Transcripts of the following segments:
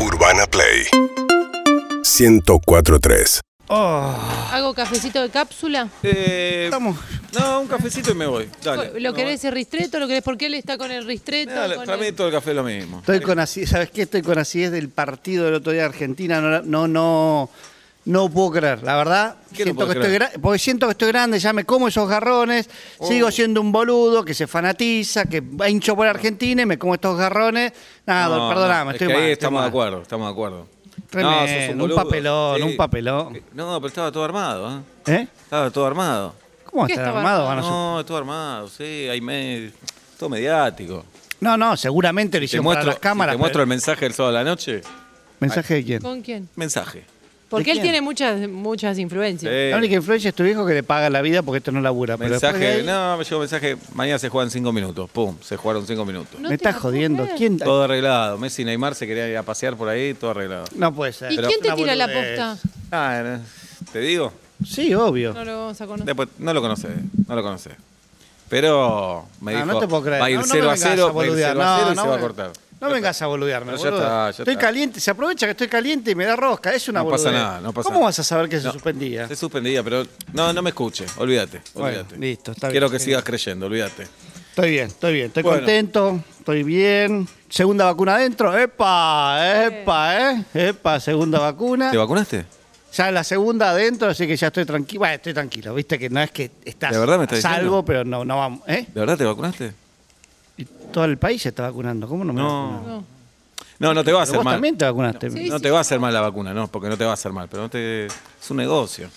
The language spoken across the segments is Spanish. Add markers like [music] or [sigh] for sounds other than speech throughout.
Urbana Play 1043 ¿Hago cafecito de cápsula? Eh, Estamos. No, un cafecito y me voy. Dale. ¿Lo querés el ristreto? ¿Lo querés? ¿Por qué él está con el ristreto? dale, con para el- mí todo el café es lo mismo. Estoy con así, ¿sabes qué? Estoy con así es del partido del otro día de Argentina. No, no, no, no puedo creer. La verdad, ¿Qué no siento que estoy porque siento que estoy grande, ya me como esos garrones, Oh. sigo siendo un boludo que se fanatiza, que va hincho por Argentina y me como estos garrones. Nada, No, perdóname, no, es estoy que mal. ahí estoy estamos de acuerdo, estamos de acuerdo. Tremendo, un papelón, un papelón. Eh, No, pero estaba todo armado, ¿eh? ¿Eh? Estaba todo armado. ¿Cómo ¿Qué está estaba armado? armado? No, todo armado, sí, hay me... todo mediático. No, no, seguramente lo hicieron para muestro, las cámaras. te muestro pero- el mensaje del sábado a la noche. ¿Mensaje de quién? ¿Con quién? Mensaje. Porque él quién? tiene muchas, muchas influencias. Sí. La única influencia es tu hijo que le paga la vida porque esto no labura. Pero Mensaje, ahí- no, me llegó un mensaje, mañana se juegan cinco minutos. Pum, se jugaron cinco minutos. No me estás jodiendo. ¿Quién? Todo arreglado. Messi y Neymar se querían ir a pasear por ahí, todo arreglado. No puede ser. ¿Y Pero- quién te tira la posta? Ah, eh, ¿te digo? Sí, obvio. No lo vamos a conocer. Después, no lo conoces, no lo conoces. Pero me Ah, dijo, no te puedo creer. va a ir No, no 0 me a vengas 0, va a ir boludear. 0 a 0 y No, se va a no, cortar. No vengas a boludearme, Pero ya boludo. está, ya Estoy está. caliente, se aprovecha que estoy caliente y me da rosca. Es una No pasa boludez. nada, no pasa ¿Cómo nada. vas a saber que se No. suspendía? Se suspendía, pero no, no me escuche, olvídate, Bueno, olvídate. listo, está bien. Quiero que sigas creyendo, olvídate. Estoy bien, estoy bien. Estoy Bueno. contento, estoy bien. Segunda vacuna adentro. ¡Epa! ¡Epa! ¿eh? ¡Epa! Segunda vacuna. ¿Te vacunaste? Ya la segunda adentro, así que ya estoy tranquilo. Bueno, estoy tranquilo. Viste que no es que estás ¿De verdad me estás a salvo, diciendo? pero no, no vamos. ¿Eh? ¿De verdad te vacunaste? Todo el país se está vacunando. ¿Cómo no me No. No. No, no te va a hacer vos mal. también te vacunaste. Sí. No te va a hacer mal la vacuna, no, porque no te va a hacer mal, pero no te es un negocio.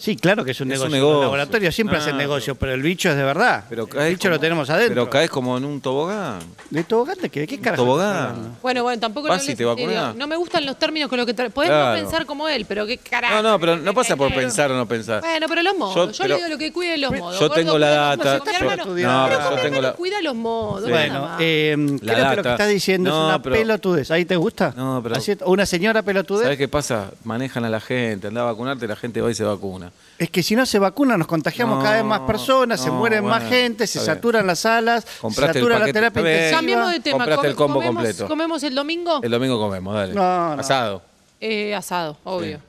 Sí, claro que es un Es un negocio. Los laboratorios siempre Ah, hacen negocio, pero el bicho es de verdad. Pero el bicho lo tenemos adentro. Pero caes como en un tobogán. ¿De tobogán de qué? ¿De qué carajo? Tobogán. Bueno, bueno, tampoco Vas le y te serio. No me gustan los términos con los que... Podés Claro. no pensar como él, pero qué carajo. No, no, pero no pasa por pensar o no pensar. Bueno, pero los modos. Yo- Yo, pero- le digo lo que cuide los modos. Yo Gordo, tengo la data. yo- hermano- no, pero yo tengo la- Cuida los modos. Sí. Bueno, eh, creo que lo que estás diciendo No, es una pero- pelotudez. ¿Ahí te gusta? No, pero- Así- ¿Una señora pelotudez? ¿Sabes qué pasa? Manejan a la gente, anda a vacunarte, la gente va y se vacuna. Es que si no se vacuna nos contagiamos No, cada vez más personas, se mueren más gente, se saturan las salas, se Compraste satura la terapia intensiva. Cambiemos de tema. Compraste el Com- combo comemos- completo. ¿Comemos el domingo? El domingo comemos, dale. No, no. Asado. Eh, asado, obvio.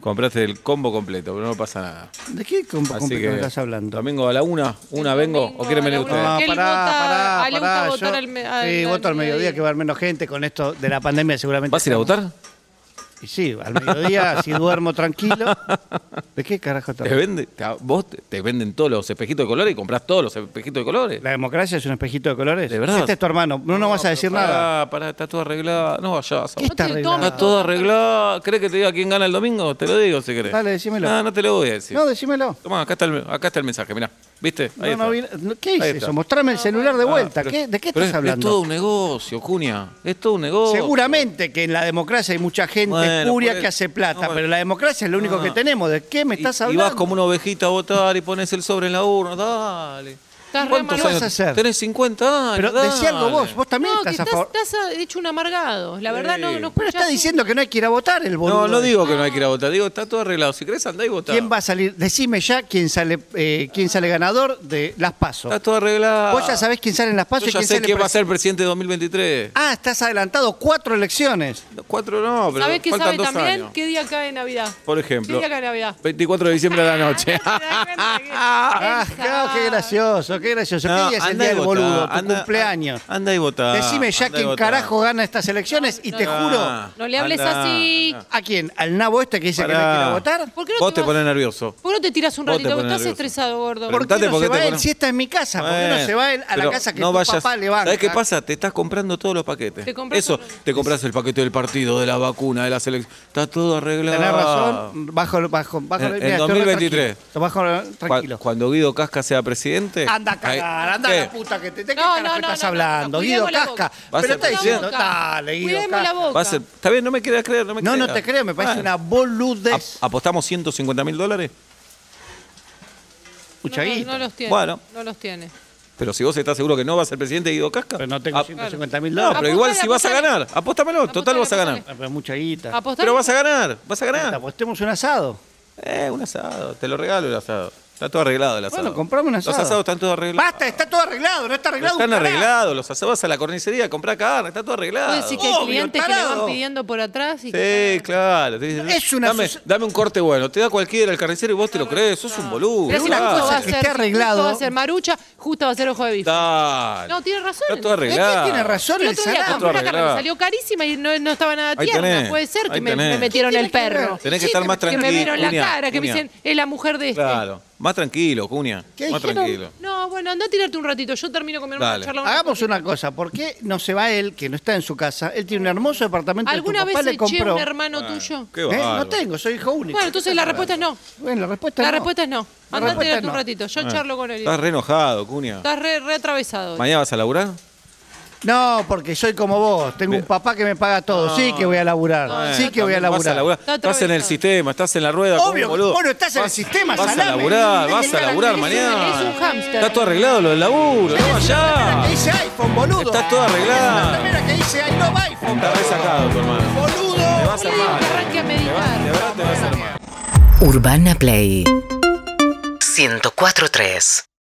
Compraste el combo completo, pero no pasa nada. ¿De qué compo Así completo que. estás hablando? Domingo a la una, una vengo, o quieren venir ustedes. No, pará, vota- pará, pará, gusta votar al Sí, al voto al mediodía mediodía. que va a haber menos gente con esto de la pandemia seguramente. ¿Vas a ir a votar? Y sí, al mediodía, si duermo tranquilo. [laughs] ¿De qué carajo ¿Te estás? vende, te- vos te, te venden todos los espejitos de colores y compras todos los espejitos de colores. ¿La democracia es un espejito de colores? ¿De verdad? Este es tu hermano, no nos vas a decir nada. Pará, pará, está todo arreglado. No vayas. ¿Qué está arreglado? Está todo arreglado. ¿Crees que te diga quién gana el domingo? Te lo digo si querés. Dale, decímelo. No, no te lo voy a decir. No, decímelo. Tomá, acá está el, acá está el mensaje, mirá. ¿Viste? Ahí No, no, está. ¿Qué está. eso? Mostrame el celular de Ah, vuelta. pero- ¿Qué- ¿De qué pero estás es- hablando? Es todo un negocio, Cuña. Es todo un negocio. Seguramente que en la democracia hay mucha gente Bueno, espuria por que hace plata, no, bueno. pero la democracia es lo único Ah. que tenemos. ¿De qué me Y- estás y, hablando? vas como una ovejita a votar y pones el sobre en la urna. Dale. Estás re ¿Cuántos amargado. años? vas a hacer? Tenés 50 años. Pero decí algo dale. vos, vos también No, que estás a estás, favor. estás a- hecho un amargado. La verdad, no, no Pero está diciendo que no hay que ir a votar el boludo. No, no digo que no hay que ir a votar. Digo, está todo arreglado. Si querés, andá y votá. ¿Quién va a salir? Decime ya quién sale, eh, quién sale ganador de las PASO. Está todo arreglado. Vos ya sabés quién sale en las PASO Yo y ya quién sé sale quién va a pres- ser presidente de 2023. Ah, estás adelantado cuatro elecciones. Cuatro no, pero ¿Sabés qué faltan sabe dos también? años. ¿Qué día cae Navidad? Por ¿Qué ejemplo, día cae Navidad? 24 de diciembre a la noche. [laughs] [laughs] Ah, claro, qué gracioso, qué gracioso. No, ¿Qué día es el anda día y del boludo? Tu anda- cumpleaños. Anda y votá. Decime ya quién votá. carajo gana estas elecciones y te no. juro. No le hables anda, así. anda. ¿A quién? ¿Al nabo este que dice que no Pará. votar? ¿Por qué no Vos te vas- pones nervioso. ¿Por qué no te tiras un Vos te ratito? Estás nervioso. estresado, gordo. ¿Por qué no por se qué te va él? Si esta es mi casa, ¿por qué no se va él a la casa que no tu vayas- papá le banca? ¿Sabes qué pasa? Te estás comprando todos los paquetes. Te compras Eso, te compras el paquete del partido, de la vacuna, de la selección. Está todo arreglado. Tenés razón, bajo, bajo, bajo, En- en mira, estoy re 2023. tranquilo. Bajo, Cu- tranquilo. Cuando Guido Casca sea presidente. Anda a cagar, ahí- anda a ¿Qué? la puta que te... ¿De qué No, carajo no, no, estás no, no, hablando? no, Guido cuidemos la Casca. boca. Pero está diciendo, dale, Guido Cuidemos la Casca. boca. Va a ser- Está bien, no me quieras creer, no me No, no creas. te creo, me parece Bueno. una boludez. Ap- ¿Apostamos 150 mil dólares? Mucha no, no, guita. no los tiene. Bueno. No los tiene. Pero si vos estás seguro que no va a ser presidente Guido Casca. Pero no tengo ap- 150 mil No, dólares. pero igual Apostale, si vas a apostale. ganar, apóstamelo, total Apostale, vas a ganar. apostale. Pero mucha guita. Apostar. Pero vas a ganar, vas a ganar. Apostemos un asado. Eh, un asado, te lo regalo el asado. Está todo arreglado el asado. Bueno, comprame un asado. Los asados están todos arreglados. Basta, está todo arreglado, no está arreglado. Están un arreglados, los asados a la carnicería, comprá carne, está todo arreglado. Puede decir que hay clientes que le van pidiendo por atrás y Sí, que- claro. dicen, Es una dame, dame un corte bueno. Te da cualquiera el carnicero y vos te lo crees. Sos un boludo. Pero si una cosa va a ser, arreglado- justo va a ser marucha, justo va a ser ojo de bife. Dale. No, tiene razón. Está todo arreglado. tiene razón El el otro día compré una carne salió carísima y no, no estaba nada tierna. tenés, Puede ser más tranquilo. Cuña. ¿Qué Más dijeron? tranquilo. No, bueno, anda a tirarte un ratito. Yo termino con mi hermano Dale. charla. Hagamos una cosa, ¿por qué no se va él, que no está en su casa? Él tiene un hermoso departamento que tu ¿Alguna papá vez le eché compró. un hermano tuyo? Qué ¿Eh? bárbaro. No tengo, soy hijo único. Bueno, entonces la respuesta es no. Bueno, la respuesta La no. respuesta es no. La Anda a respuesta tirarte un no. ratito. Yo Ah. charlo con él. Estás re enojado, cuña. Estás re, re atravesado. ¿Mañana vas a laburar? No, porque soy como vos. Tengo un papá que me paga todo. sí que voy a laburar. Bueno, sí que voy a vas laburar. Está Estás en el sistema, estás en la rueda. Obvio, boludo. vos no estás en el sistema, Vas a laburar, ¿De vas a laburar mañana. es un hámster. Está todo arreglado lo del laburo, no vayas. Que dice iPhone, boludo. Está todo arreglado. La que dice iPhone. Está resacado tu hermano. Te Boludo. vas a que arranque a De meditar. verdad te vas a hacer mal. Urbana Play 104.3